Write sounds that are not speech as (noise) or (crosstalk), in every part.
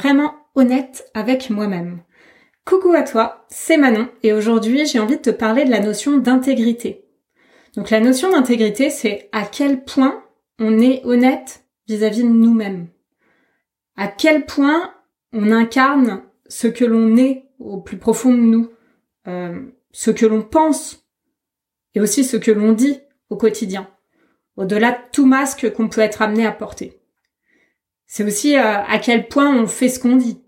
vraiment honnête avec moi-même. Coucou à toi, c'est Manon et aujourd'hui j'ai envie de te parler de la notion d'intégrité. Donc la notion d'intégrité c'est à quel point on est honnête vis-à-vis de nous-mêmes. À quel point on incarne ce que l'on est au plus profond de nous, euh, ce que l'on pense et aussi ce que l'on dit au quotidien, au-delà de tout masque qu'on peut être amené à porter. C'est aussi euh, à quel point on fait ce qu'on dit.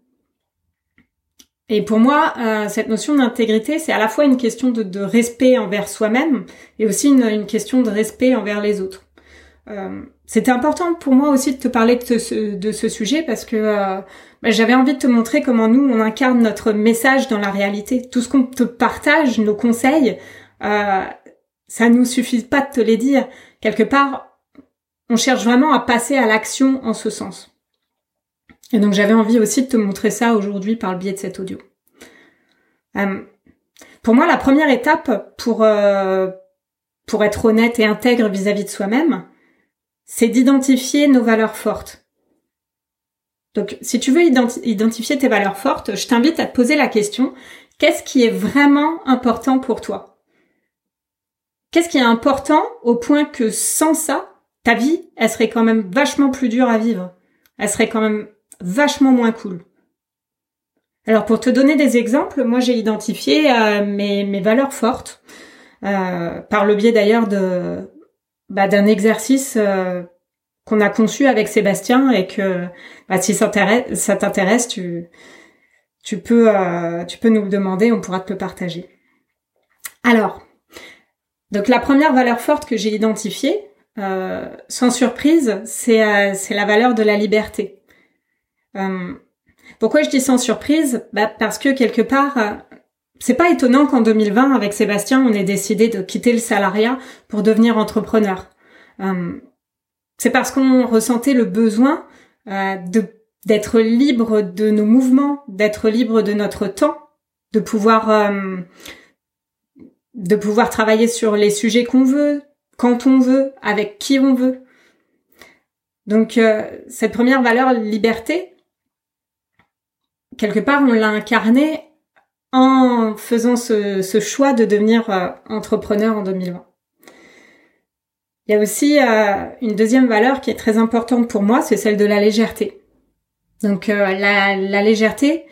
Et pour moi, euh, cette notion d'intégrité, c'est à la fois une question de, respect envers soi-même et aussi une, question de respect envers les autres. Euh, c'était important pour moi aussi de te parler de ce, de ce sujet parce que bah, j'avais envie de te montrer comment nous, on incarne notre message dans la réalité. Tout ce qu'on te partage, nos conseils, ça nous suffit pas de te les dire. Quelque part, on cherche vraiment à passer à l'action en ce sens. Et donc j'avais envie aussi de te montrer ça aujourd'hui par le biais de cet audio. Euh, pour moi, la première étape pour euh, pour être honnête et intègre vis-à-vis de soi-même, c'est d'identifier nos valeurs fortes. Donc, si tu veux identifier tes valeurs fortes, je t'invite à te poser la question qu'est-ce qui est vraiment important pour toi? Qu'est-ce qui est important au point que sans ça, ta vie, elle serait quand même vachement plus dure à vivre? Elle serait quand même vachement moins cool. Alors pour te donner des exemples, moi j'ai identifié euh, mes, valeurs fortes euh, par le biais d'ailleurs de bah, d'un exercice euh, qu'on a conçu avec Sébastien et que bah, si ça t'intéresse, tu peux tu peux nous le demander, on pourra te le partager. Alors donc la première valeur forte que j'ai identifiée, sans surprise, c'est c'est la valeur de la liberté. Euh, pourquoi je dis sans surprise? Bah Parce que quelque part, euh, c'est pas étonnant qu'en 2020, avec Sébastien, on ait décidé de quitter le salariat pour devenir entrepreneur. c'est parce qu'on ressentait le besoin de d'être libre de nos mouvements, d'être libre de notre temps, de pouvoir de pouvoir travailler sur les sujets qu'on veut, quand on veut, avec qui on veut. Donc euh, cette première valeur, liberté, quelque part on l'a incarnée en faisant ce, choix de devenir euh, entrepreneur en 2020. Il y a aussi euh, une deuxième valeur qui est très importante pour moi, c'est celle de la légèreté. Donc la, la légèreté,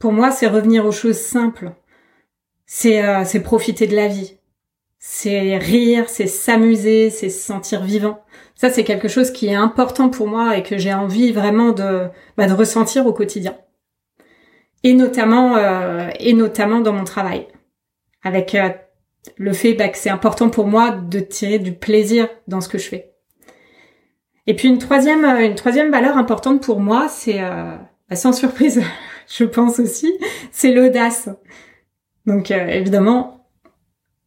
pour moi, c'est revenir aux choses simples c'est euh, profiter de la vie. C'est rire, c'est s'amuser, c'est se sentir vivant. Ça, c'est quelque chose qui est important pour moi et que j'ai envie vraiment de, bah, de ressentir au quotidien. Et notamment, euh, et notamment dans mon travail. Avec euh, le fait bah, que c'est important pour moi de tirer du plaisir dans ce que je fais. Et puis une troisième, une troisième valeur importante pour moi, c'est, bah, sans surprise, (laughs) je pense aussi, c'est l'audace. Donc euh, évidemment,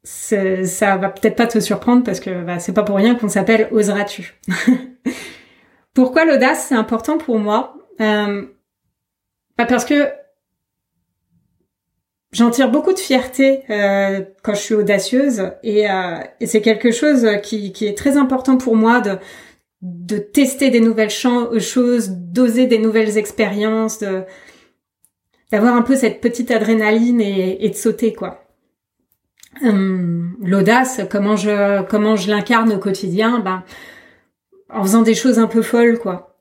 ça va peut-être pas te surprendre parce que bah, c'est pas pour rien qu'on s'appelle Oseras-tu. (laughs) Pourquoi l'audace c'est important pour moi? Euh, bah Parce que j'en tire beaucoup de fierté euh, quand je suis audacieuse et, euh, et c'est quelque chose qui, qui, est très important pour moi de, de tester des nouvelles choses, d'oser des nouvelles expériences, d'avoir un peu cette petite adrénaline et, de sauter quoi. Hum, l'audace, comment je comment je l'incarne au quotidien, ben en faisant des choses un peu folles quoi.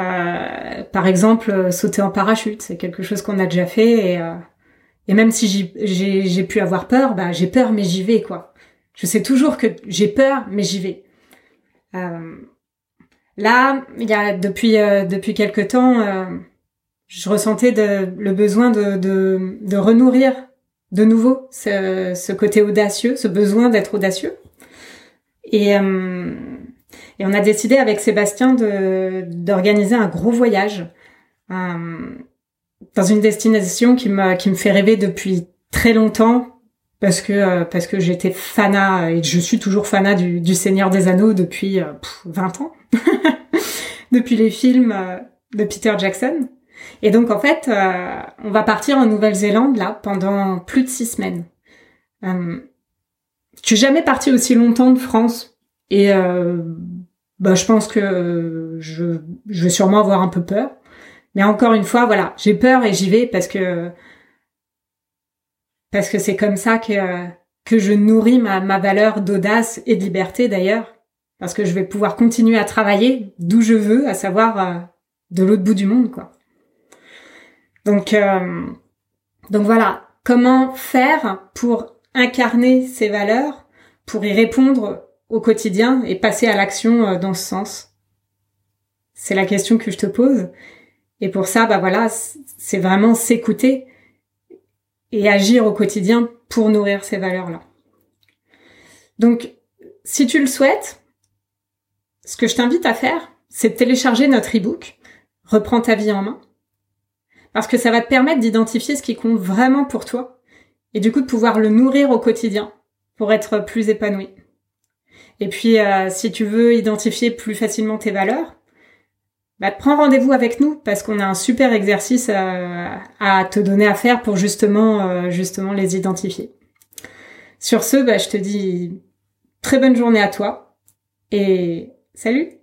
Euh, par exemple, sauter en parachute, c'est quelque chose qu'on a déjà fait et, euh, et même si j'ai pu avoir peur, bah j'ai peur mais j'y vais quoi. Je sais toujours que j'ai peur mais j'y vais. Euh, là, il y a depuis depuis quelque temps je ressentais de, le besoin de, de, de, renourrir de nouveau ce, ce côté audacieux, ce besoin d'être audacieux. Et, euh, et on a décidé avec Sébastien de d'organiser un gros voyage euh, dans une destination qui me qui me fait rêver depuis très longtemps parce que euh, parce que j'étais fanat et je suis toujours fanat du, du Seigneur des Anneaux depuis 20 ans, (laughs) depuis les films de Peter Jackson. Et donc en fait, euh, on va partir en Nouvelle-Zélande là pendant plus de six semaines. Euh, je suis jamais partie aussi longtemps de France et euh, bah, je pense que je, je vais sûrement avoir un peu peur. Mais encore une fois, voilà, j'ai peur et j'y vais parce que parce que c'est comme ça que que je nourris ma, ma valeur d'audace et de liberté d'ailleurs, parce que je vais pouvoir continuer à travailler d'où je veux, à savoir euh, de l'autre bout du monde, quoi. Donc euh, donc voilà, comment faire pour incarner ces valeurs, pour y répondre au quotidien et passer à l'action euh, dans ce sens? C'est la question que je te pose. Et pour ça, bah voilà, c'est vraiment s'écouter et agir au quotidien pour nourrir ces valeurs-là. Donc, si tu le souhaites, ce que je t'invite à faire, c'est de télécharger notre e-book, Reprends ta vie en main, parce que ça va te permettre d'identifier ce qui compte vraiment pour toi, et du coup de pouvoir le nourrir au quotidien pour être plus épanoui. Et puis, euh, si tu veux identifier plus facilement tes valeurs, bah, prends rendez-vous avec nous parce qu'on a un super exercice euh, à te donner à faire pour justement, euh, justement les identifier. Sur ce, bah, je te dis très bonne journée à toi et salut